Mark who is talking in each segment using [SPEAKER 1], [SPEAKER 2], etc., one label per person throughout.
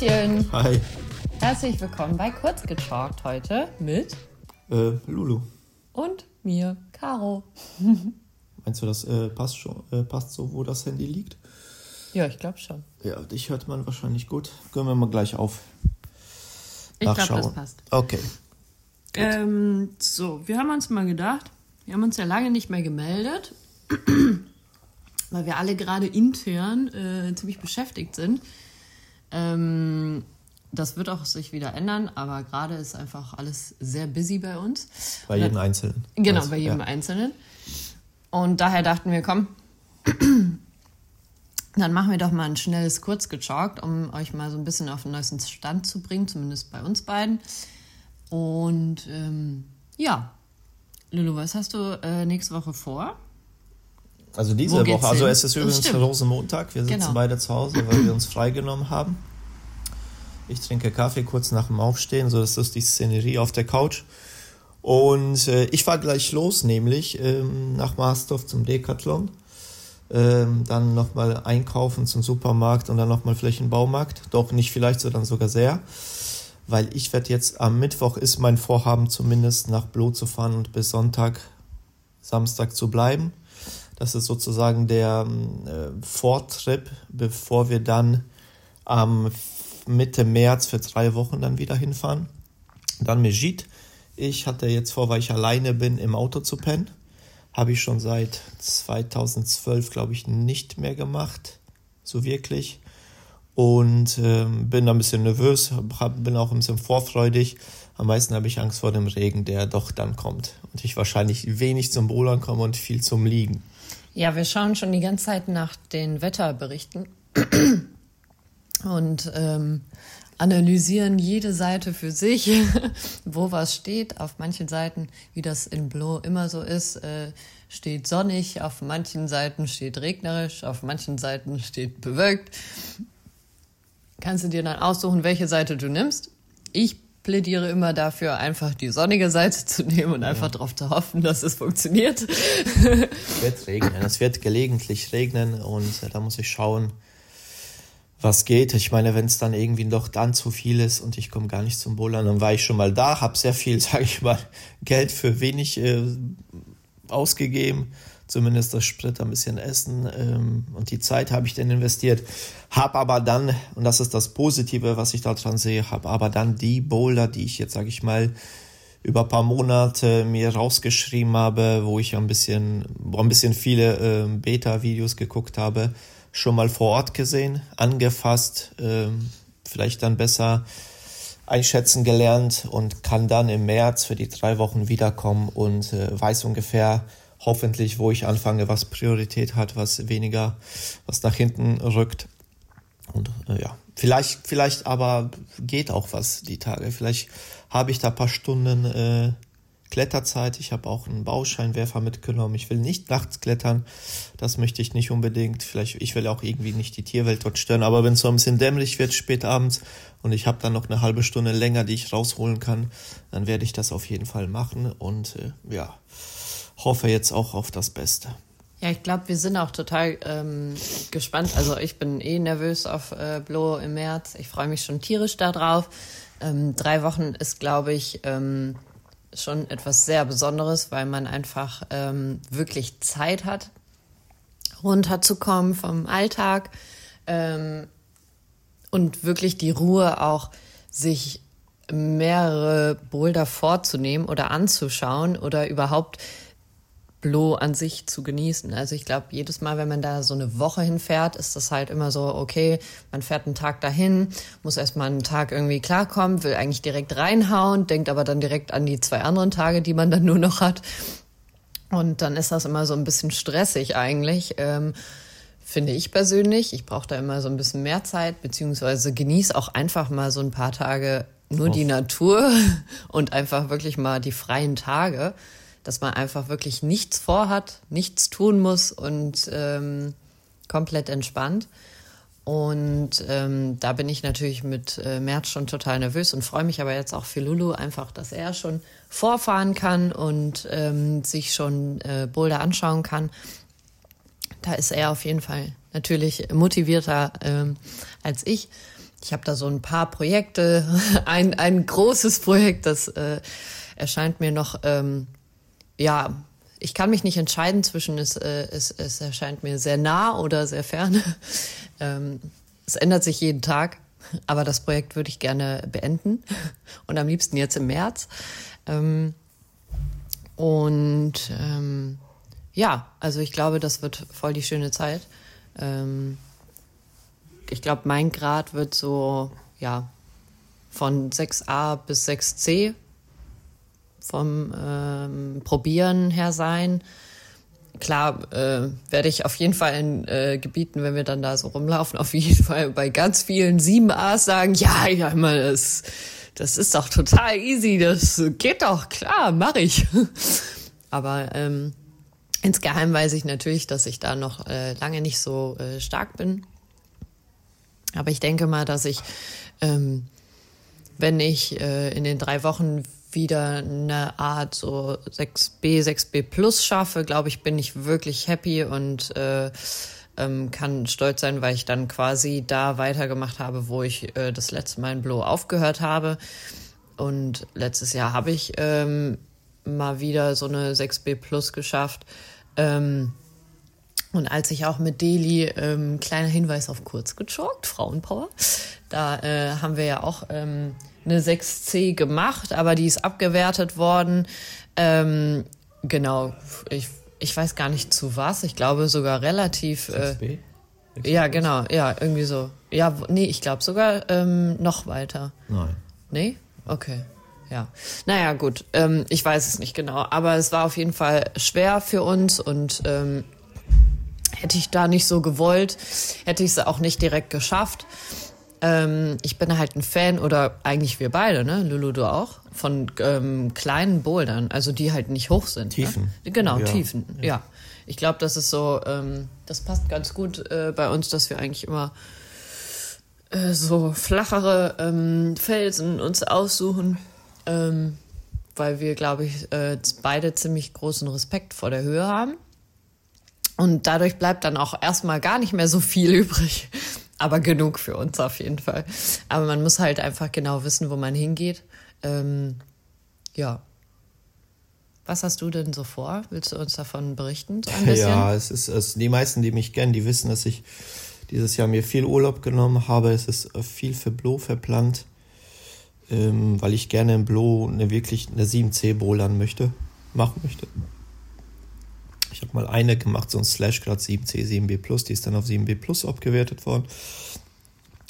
[SPEAKER 1] Hallöchen.
[SPEAKER 2] Hi.
[SPEAKER 1] Herzlich willkommen bei Kurzgechalkt heute mit
[SPEAKER 2] Äh, Lulu,
[SPEAKER 1] und mir, Caro.
[SPEAKER 2] meinst du, das äh, passt, schon, äh, passt so, wo das Handy liegt?
[SPEAKER 1] Ja, ich glaube schon.
[SPEAKER 2] Ja, dich hört man wahrscheinlich gut. Können wir mal gleich auf.
[SPEAKER 1] Ich glaube, das passt.
[SPEAKER 2] Okay.
[SPEAKER 1] Ähm, so, wir haben uns mal gedacht, wir haben uns ja lange nicht mehr gemeldet, weil wir alle gerade intern äh, ziemlich beschäftigt sind. Ähm, das wird auch sich wieder ändern, aber gerade ist einfach alles sehr busy bei uns.
[SPEAKER 2] Bei jedem Einzelnen.
[SPEAKER 1] Genau, bei jedem
[SPEAKER 2] ja.
[SPEAKER 1] Einzelnen. Und daher dachten wir, komm, dann machen wir doch mal ein schnelles Kurzgechalkt, um euch mal so ein bisschen auf den neuesten Stand zu bringen, zumindest bei uns beiden. Und ähm, ja, Lulu, was hast du äh, nächste Woche vor?
[SPEAKER 2] Also diese Woche. Also es ist übrigens. Rosenmontag. Wir sitzen
[SPEAKER 1] Genau.
[SPEAKER 2] beide zu Hause, weil wir uns freigenommen haben. Ich trinke Kaffee kurz nach dem Aufstehen, so das ist die Szenerie auf der Couch. Und äh, ich fahre gleich los, nämlich ähm, nach Marsdorf zum Decathlon. Ähm, dann nochmal einkaufen zum Supermarkt und dann nochmal vielleicht einen Baumarkt. Doch nicht vielleicht, sondern sogar sehr. Weil ich werde jetzt am Mittwoch ist mein Vorhaben zumindest nach Blo zu fahren und bis Sonntag, Samstag zu bleiben. Das ist sozusagen der ähm, äh, Vortrip, bevor wir dann am Mitte März für drei Wochen dann wieder hinfahren. Dann Mejid. Ich hatte jetzt vor, weil ich alleine bin, im Auto zu pennen. Habe ich schon seit 2012, glaube ich, nicht mehr gemacht. So wirklich. Und ähm, bin da ein bisschen nervös, hab, bin auch ein bisschen vorfreudig. Am meisten habe ich Angst vor dem Regen, der doch dann kommt. Und ich wahrscheinlich wenig zum Bouldern komme und viel zum Liegen.
[SPEAKER 1] Ja, wir schauen schon die ganze Zeit nach den Wetterberichten und ähm, analysieren jede Seite für sich, wo was steht. Auf manchen Seiten, wie das in Blo immer so ist, äh, steht sonnig, auf manchen Seiten steht regnerisch, auf manchen Seiten steht bewölkt. Kannst du dir dann aussuchen, welche Seite du nimmst. Ich plädiere immer dafür, einfach die sonnige Seite zu nehmen und einfach darauf zu hoffen, dass es funktioniert.
[SPEAKER 2] Es wird regnen. Es wird gelegentlich regnen und äh, da muss ich schauen, was geht. Ich meine, wenn es dann irgendwie doch dann zu viel ist und ich komme gar nicht zum Bouldern, dann war ich schon mal da, habe sehr viel, sage ich mal, Geld für wenig äh, ausgegeben. Zumindest das Sprit, ein bisschen Essen ähm, und die Zeit habe ich dann investiert. Hab aber dann, und das ist das Positive, was ich daran sehe, habe aber dann die Boulder, die ich jetzt, sage ich mal, über ein paar Monate mir rausgeschrieben habe, wo ich ein bisschen, wo ein bisschen viele ähm, Beta-Videos geguckt habe, schon mal vor Ort gesehen, angefasst, ähm, vielleicht dann besser einschätzen gelernt und kann dann im März für die drei Wochen wiederkommen und äh, weiß ungefähr hoffentlich, wo ich anfange, was Priorität hat, was weniger, was nach hinten rückt. Und äh, ja, vielleicht, vielleicht aber geht auch was die Tage. Vielleicht habe ich da paar Stunden äh, Kletterzeit. Ich habe auch einen Bauscheinwerfer mitgenommen. Ich will nicht nachts klettern. Das möchte ich nicht unbedingt. Vielleicht, ich will auch irgendwie nicht die Tierwelt dort stören. Aber wenn es so ein bisschen dämmerig wird, spät abends, und ich habe dann noch eine halbe Stunde länger, die ich rausholen kann, dann werde ich das auf jeden Fall machen. Und äh, ja, hoffe jetzt auch auf das Beste.
[SPEAKER 1] Ja, ich glaube, wir sind auch total ähm, gespannt. Also ich bin eh nervös auf äh, Blo im März. Ich freue mich schon tierisch darauf. Ähm, drei Wochen ist, glaube ich, ähm, schon etwas sehr Besonderes, weil man einfach ähm, wirklich Zeit hat, runterzukommen vom Alltag ähm, und wirklich die Ruhe auch, sich mehrere Boulder vorzunehmen oder anzuschauen oder überhaupt Blo an sich zu genießen. Also ich glaube, jedes Mal, wenn man da so eine Woche hinfährt, ist das halt immer so, okay, man fährt einen Tag dahin, muss erstmal einen Tag irgendwie klarkommen, will eigentlich direkt reinhauen, denkt aber dann direkt an die zwei anderen Tage, die man dann nur noch hat. Und dann ist das immer so ein bisschen stressig eigentlich. Ähm, finde ich persönlich. Ich brauche da immer so ein bisschen mehr Zeit, beziehungsweise genieße auch einfach mal so ein paar Tage nur die Natur und einfach wirklich mal die freien Tage, dass man einfach wirklich nichts vorhat, nichts tun muss und ähm, komplett entspannt. Und ähm, da bin ich natürlich mit äh, März schon total nervös und freue mich aber jetzt auch für Lulu einfach, dass er schon vorfahren kann und ähm, sich schon äh, Boulder anschauen kann. Da ist er auf jeden Fall natürlich motivierter ähm, als ich. ich habe da so ein paar Projekte, ein, ein großes Projekt, das äh, erscheint mir noch, ähm, ja, ich kann mich nicht entscheiden zwischen, es, äh, es, es erscheint mir sehr nah oder sehr fern. ähm, es ändert sich jeden Tag, aber das Projekt würde ich gerne beenden und am liebsten jetzt im März. Ähm, und ähm, ja, also ich glaube, das wird voll die schöne Zeit. Ähm, ich glaube, mein Grad wird so, ja, von 6a bis 6c vom ähm, Probieren her sein. Klar äh, werde ich auf jeden Fall in äh, Gebieten, wenn wir dann da so rumlaufen, auf jeden Fall bei ganz vielen 7a's sagen, ja, ja, immer das, das ist doch total easy, das geht doch, klar, mache ich. Aber ähm, insgeheim weiß ich natürlich, dass ich da noch äh, lange nicht so äh, stark bin. Aber ich denke mal, dass ich, ähm, wenn ich äh, in den drei Wochen wieder eine Art so 6b, 6b Plus schaffe, glaube ich, bin ich wirklich happy und äh, ähm, kann stolz sein, weil ich dann quasi da weitergemacht habe, wo ich äh, das letzte Mal in Blow aufgehört habe. Und letztes Jahr habe ich ähm, mal wieder so eine 6b Plus geschafft. Ähm, und als ich auch mit Deli, ähm, kleiner Hinweis auf kurz gejoggt, Frauenpower, da äh, haben wir ja auch ähm, eine 6C gemacht, aber die ist abgewertet worden. Ähm, genau, ich, ich weiß gar nicht zu was, ich glaube sogar relativ. Äh, 6B? Ja, genau, ja, irgendwie so. Ja, nee, ich glaube sogar ähm, noch weiter.
[SPEAKER 2] Nein.
[SPEAKER 1] Nee? Okay. Ja. Naja, gut. Ähm, ich weiß es nicht genau. Aber es war auf jeden Fall schwer für uns und ähm, Hätte ich da nicht so gewollt, hätte ich es auch nicht direkt geschafft. Ähm, ich bin halt ein Fan, oder eigentlich wir beide, ne? Lulu, du auch, von ähm, kleinen Bouldern, also die halt nicht hoch sind.
[SPEAKER 2] Ne? Tiefen.
[SPEAKER 1] Ne? Genau, ja. Tiefen, ja. ja. Ich glaube, das ist so, ähm, das passt ganz gut äh, bei uns, dass wir eigentlich immer äh, so flachere ähm, Felsen uns aussuchen, ähm, weil wir, glaube ich, äh, beide ziemlich großen Respekt vor der Höhe haben. Und dadurch bleibt dann auch erstmal gar nicht mehr so viel übrig. Aber genug für uns auf jeden Fall. Aber man muss halt einfach genau wissen, wo man hingeht. Ähm, ja. Was hast du denn so vor? Willst du uns davon berichten? So?
[SPEAKER 2] Ja, es ist, es, die meisten, die mich kennen, die wissen, dass ich dieses Jahr mir viel Urlaub genommen habe. Es ist viel für Blo verplant, ähm, weil ich gerne in Blo eine wirklich eine 7C bowlern möchte, machen möchte. Ich habe mal eine gemacht, so ein Slash Grad 7C, 7B Plus, die ist dann auf 7B Plus abgewertet worden.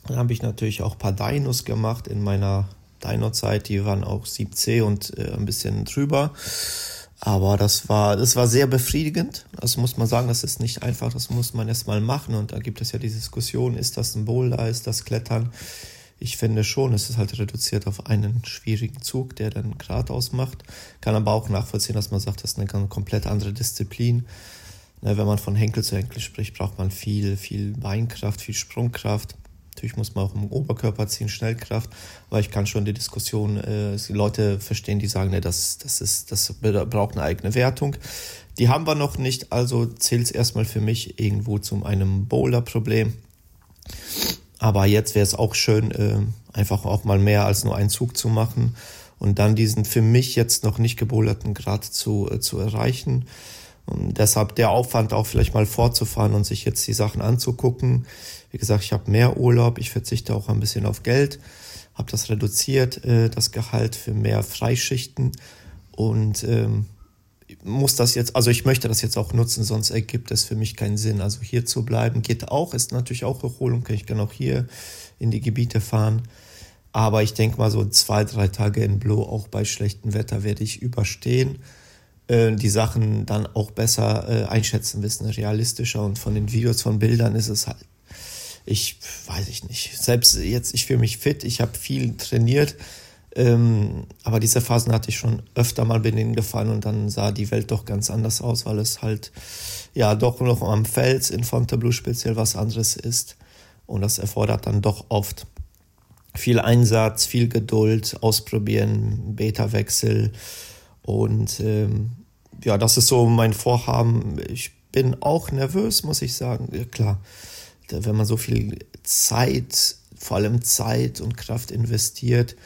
[SPEAKER 2] Dann habe ich natürlich auch ein paar Dinos gemacht in meiner Dino-Zeit, die waren auch 7C und äh, ein bisschen drüber. Aber das war, das war sehr befriedigend. Das muss man sagen, das ist nicht einfach, das muss man erstmal machen. Und da gibt es ja die Diskussion, ist das ein Boulder, ist das Klettern? Ich finde schon, es ist halt reduziert auf einen schwierigen Zug, der dann Grad ausmacht. Kann aber auch nachvollziehen, dass man sagt, das ist eine komplett andere Disziplin. Ne, wenn man von Henkel zu Henkel spricht, braucht man viel, viel Beinkraft, viel Sprungkraft. Natürlich muss man auch im Oberkörper ziehen, Schnellkraft. Aber ich kann schon die Diskussion, äh, die Leute verstehen, die sagen, ne, das, das, ist, das braucht eine eigene Wertung. Die haben wir noch nicht, also zählt es erstmal für mich irgendwo zu einem Bowler-Problem. Aber jetzt wäre es auch schön, äh, einfach auch mal mehr als nur einen Zug zu machen und dann diesen für mich jetzt noch nicht gebohlerten Grad zu, äh, zu erreichen. Und deshalb der Aufwand auch vielleicht mal vorzufahren und sich jetzt die Sachen anzugucken. Wie gesagt, ich habe mehr Urlaub, ich verzichte auch ein bisschen auf Geld, habe das reduziert, äh, das Gehalt für mehr Freischichten und ähm, muss das jetzt, also ich möchte das jetzt auch nutzen, sonst ergibt es für mich keinen Sinn. Also hier zu bleiben geht auch, ist natürlich auch Erholung, ich kann auch hier in die Gebiete fahren. Aber ich denke mal, so zwei, drei Tage in Blow, auch bei schlechtem Wetter, werde ich überstehen. Äh, die Sachen dann auch besser äh, einschätzen wissen, realistischer. Und von den Videos, von Bildern ist es halt, ich weiß ich nicht. Selbst jetzt, ich fühle mich fit, ich habe viel trainiert ähm, aber diese Phasen hatte ich schon öfter mal bei denen gefallen und dann sah die Welt doch ganz anders aus, weil es halt ja doch noch am Fels in Fontainebleau speziell was anderes ist. Und das erfordert dann doch oft viel Einsatz, viel Geduld, ausprobieren, Beta-Wechsel. Und ähm, ja, das ist so mein Vorhaben. Ich bin auch nervös, muss ich sagen. Ja, klar, wenn man so viel Zeit vor allem Zeit und Kraft investiert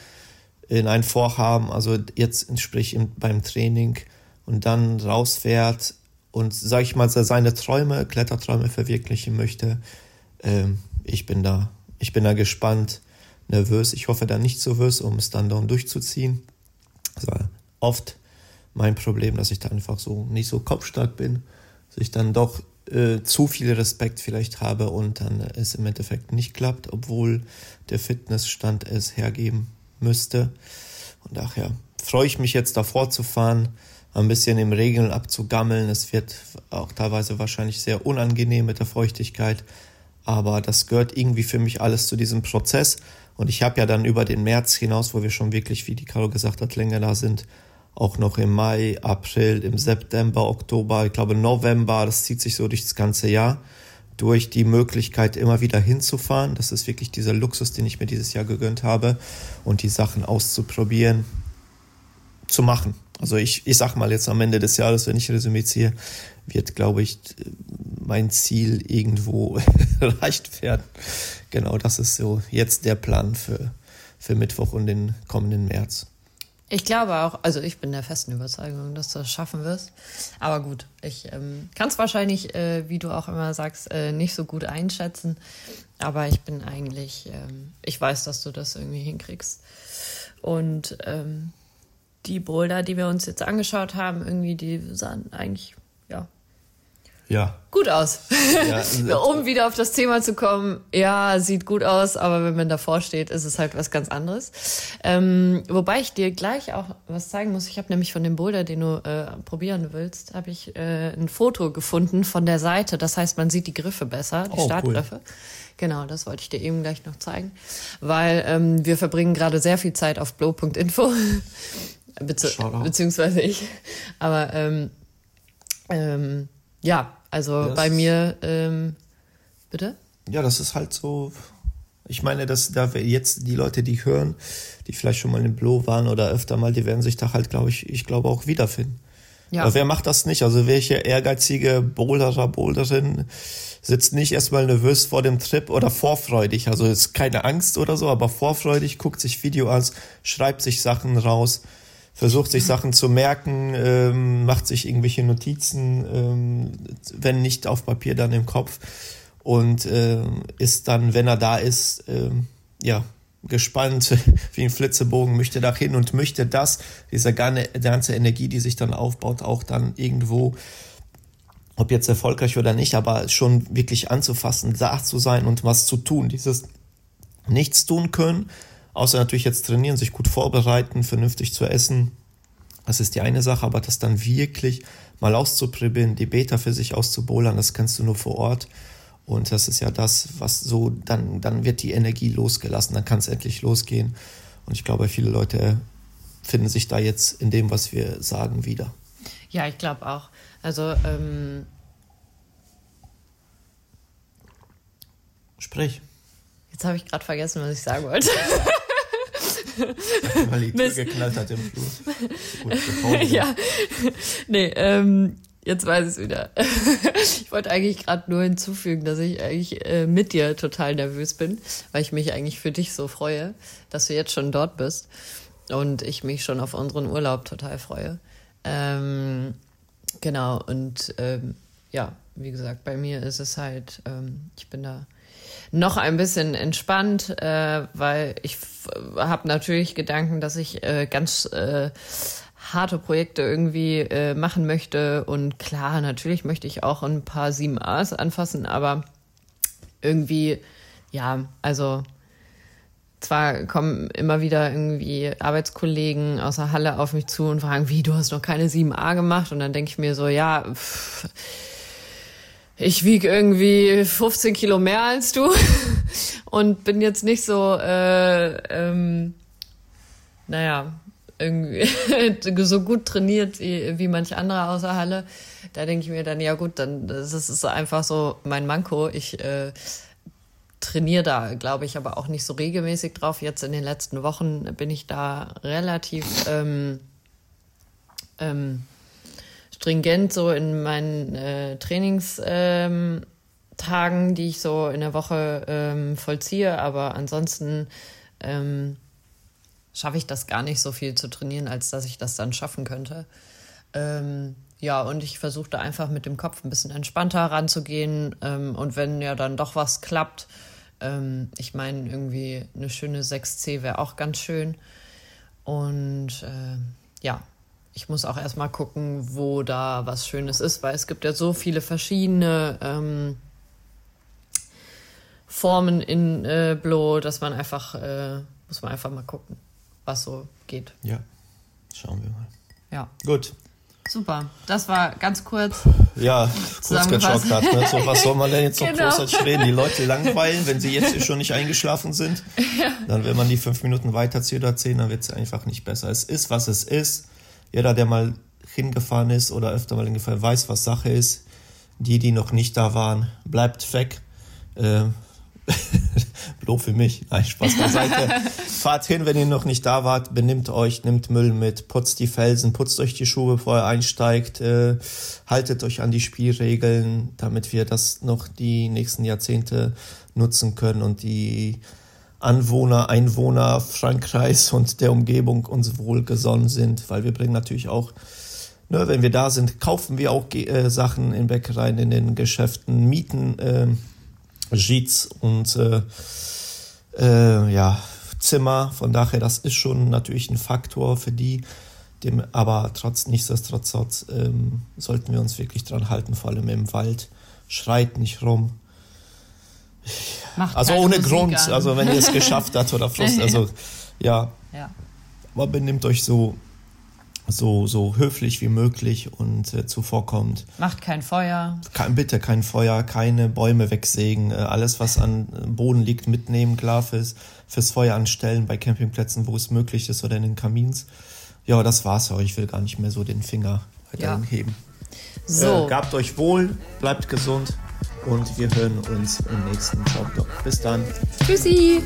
[SPEAKER 2] in ein Vorhaben, also jetzt sprich beim Training und dann rausfährt und, sag ich mal, seine Träume, Kletterträume verwirklichen möchte, ähm, ich bin da, ich bin da gespannt, nervös. Ich hoffe da nicht so nervös, um es dann dann durchzuziehen. Das war oft mein Problem, dass ich da einfach so nicht so kopfstark bin, dass ich dann doch äh, zu viel Respekt vielleicht habe und dann es im Endeffekt nicht klappt, obwohl der Fitnessstand es hergeben müsste. Und daher freue ich mich jetzt davor zu fahren, ein bisschen im Regen abzugammeln. Es wird auch teilweise wahrscheinlich sehr unangenehm mit der Feuchtigkeit, aber das gehört irgendwie für mich alles zu diesem Prozess. Und ich habe ja dann über den März hinaus, wo wir schon wirklich, wie die Caro gesagt hat, länger da sind, auch noch im Mai, April, im September, Oktober, ich glaube November, das zieht sich so durch das ganze Jahr, durch die Möglichkeit immer wieder hinzufahren. Das ist wirklich dieser Luxus, den ich mir dieses Jahr gegönnt habe und die Sachen auszuprobieren, zu machen. Also ich, ich sag mal jetzt am Ende des Jahres, wenn ich Resümee ziehe, wird, glaube ich, mein Ziel irgendwo erreicht werden. Genau, das ist so jetzt der Plan für, für Mittwoch und den kommenden März.
[SPEAKER 1] Ich glaube auch, also ich bin der festen Überzeugung, dass du das schaffen wirst. Aber gut, ich ähm, kann es wahrscheinlich, äh, wie du auch immer sagst, äh, nicht so gut einschätzen. Aber ich bin eigentlich, ähm, ich weiß, dass du das irgendwie hinkriegst. Und ähm, die Boulder, die wir uns jetzt angeschaut haben, irgendwie, die sahen eigentlich, ja. Gut aus. Ja, um wieder auf das Thema zu kommen, ja, sieht gut aus, aber wenn man davor steht, ist es halt was ganz anderes. Ähm, wobei ich dir gleich auch was zeigen muss. Ich habe nämlich von dem Boulder, den du äh, probieren willst, habe ich äh, ein Foto gefunden von der Seite. Das heißt, man sieht die Griffe besser, die oh, Startgriffe. Cool. Genau, das wollte ich dir eben gleich noch zeigen, weil ähm, wir verbringen gerade sehr viel Zeit auf blow.info, Bezieh beziehungsweise ich. Aber ähm, ähm, ja, also das, bei mir, ähm, bitte?
[SPEAKER 2] Ja, das ist halt so. Ich meine, dass da jetzt die Leute, die hören, die vielleicht schon mal im Blow waren oder öfter mal, die werden sich da halt, glaube ich, ich glaube auch wiederfinden. Ja. Aber wer macht das nicht? Also welche ehrgeizige Boulderer, Boulderin sitzt nicht erstmal nervös vor dem Trip oder vorfreudig. Also ist keine Angst oder so, aber vorfreudig, guckt sich Video an, schreibt sich Sachen raus versucht sich Sachen zu merken, ähm, macht sich irgendwelche Notizen, ähm, wenn nicht auf Papier, dann im Kopf und äh, ist dann, wenn er da ist, äh, ja, gespannt wie ein Flitzebogen, möchte da hin und möchte das, diese ganze Energie, die sich dann aufbaut, auch dann irgendwo, ob jetzt erfolgreich oder nicht, aber schon wirklich anzufassen, da zu sein und was zu tun, dieses Nichts tun können, Außer natürlich jetzt trainieren, sich gut vorbereiten, vernünftig zu essen. Das ist die eine Sache, aber das dann wirklich mal auszuprobieren, die Beta für sich auszubolern, das kannst du nur vor Ort. Und das ist ja das, was so, dann, dann wird die Energie losgelassen, dann kann es endlich losgehen. Und ich glaube, viele Leute finden sich da jetzt in dem, was wir sagen, wieder.
[SPEAKER 1] Ja, ich glaube auch. Also, ähm
[SPEAKER 2] Sprich.
[SPEAKER 1] Jetzt habe ich gerade vergessen, was ich sagen wollte.
[SPEAKER 2] Weil die Tür geknallt hat im Flur.
[SPEAKER 1] ja. Nee, ähm, jetzt weiß ich es wieder. ich wollte eigentlich gerade nur hinzufügen, dass ich eigentlich äh, mit dir total nervös bin, weil ich mich eigentlich für dich so freue, dass du jetzt schon dort bist und ich mich schon auf unseren Urlaub total freue. Ähm, genau, und ähm, ja, wie gesagt, bei mir ist es halt, ähm, ich bin da noch ein bisschen entspannt, äh, weil ich habe natürlich Gedanken, dass ich äh, ganz äh, harte Projekte irgendwie äh, machen möchte. Und klar, natürlich möchte ich auch ein paar 7As anfassen, aber irgendwie, ja, also zwar kommen immer wieder irgendwie Arbeitskollegen aus der Halle auf mich zu und fragen, wie, du hast noch keine 7a gemacht? Und dann denke ich mir so, ja, pff, ich wiege irgendwie 15 Kilo mehr als du und bin jetzt nicht so, äh, ähm, naja, irgendwie so gut trainiert wie, wie manch andere aus der Halle. Da denke ich mir dann, ja gut, dann das ist einfach so mein Manko. Ich äh, trainiere da, glaube ich, aber auch nicht so regelmäßig drauf. Jetzt in den letzten Wochen bin ich da relativ ähm, ähm, stringent so in meinen äh, Trainingszeiten Tagen, die ich so in der Woche ähm, vollziehe, aber ansonsten ähm, schaffe ich das gar nicht so viel zu trainieren, als dass ich das dann schaffen könnte. Ähm, ja, und ich versuche da einfach mit dem Kopf ein bisschen entspannter ranzugehen. Ähm, und wenn ja dann doch was klappt, ähm, ich meine, irgendwie eine schöne 6C wäre auch ganz schön. Und äh, ja, ich muss auch erstmal gucken, wo da was Schönes ist, weil es gibt ja so viele verschiedene ähm, Formen in äh, Blow, dass man einfach, äh, muss man einfach mal gucken, was so geht.
[SPEAKER 2] Ja, schauen wir mal.
[SPEAKER 1] Ja.
[SPEAKER 2] Gut.
[SPEAKER 1] Super, das war ganz kurz.
[SPEAKER 2] Ja, kurz geschockt hat. Ne? So, was soll man denn jetzt noch
[SPEAKER 1] Genau.
[SPEAKER 2] großartig reden? Die Leute langweilen, wenn sie jetzt hier schon nicht eingeschlafen sind. Dann, wenn man die fünf Minuten weiterzieht oder zehn, dann wird es einfach nicht besser. Es ist, was es ist. Jeder, der mal hingefahren ist oder öfter mal hingefahren weiß, was Sache ist. Die, die noch nicht da waren, bleibt weg. Äh, Blob für mich. Nein, Spaß beiseite. Fahrt hin, wenn ihr noch nicht da wart, benimmt euch, nimmt Müll mit, putzt die Felsen, putzt euch die Schuhe, bevor ihr einsteigt, äh, haltet euch an die Spielregeln, damit wir das noch die nächsten Jahrzehnte nutzen können und die Anwohner, Einwohner Frankreichs und der Umgebung uns wohlgesonnen sind, weil wir bringen natürlich auch Ne, wenn wir da sind, kaufen wir auch äh, Sachen in Bäckereien, in den Geschäften, mieten äh, Jeets und äh, äh, ja, Zimmer. Von daher, das ist schon natürlich ein Faktor für die. Dem, aber trotz nichtsdestotrotz ähm, sollten wir uns wirklich dran halten, vor allem im Wald. Schreit nicht rum.
[SPEAKER 1] Macht
[SPEAKER 2] Also ohne
[SPEAKER 1] Musik
[SPEAKER 2] Grund,
[SPEAKER 1] an.
[SPEAKER 2] also wenn ihr es geschafft habt oder Frust, also ja,
[SPEAKER 1] ja.
[SPEAKER 2] aber benimmt euch so, so, so höflich wie möglich und äh, zuvorkommend.
[SPEAKER 1] Macht kein Feuer.
[SPEAKER 2] Kein, bitte kein Feuer, keine Bäume wegsägen, äh, alles was an äh, Boden liegt mitnehmen, klar fürs, fürs Feuer anstellen bei Campingplätzen, wo es möglich ist oder in den Kamins. Ja, das war's auch. Ich will gar nicht mehr so den Finger weiterhin
[SPEAKER 1] Ja.
[SPEAKER 2] heben.
[SPEAKER 1] So,
[SPEAKER 2] Äh, gabt euch wohl, bleibt gesund und wir hören uns im nächsten Job. Bis dann.
[SPEAKER 1] tschüssi.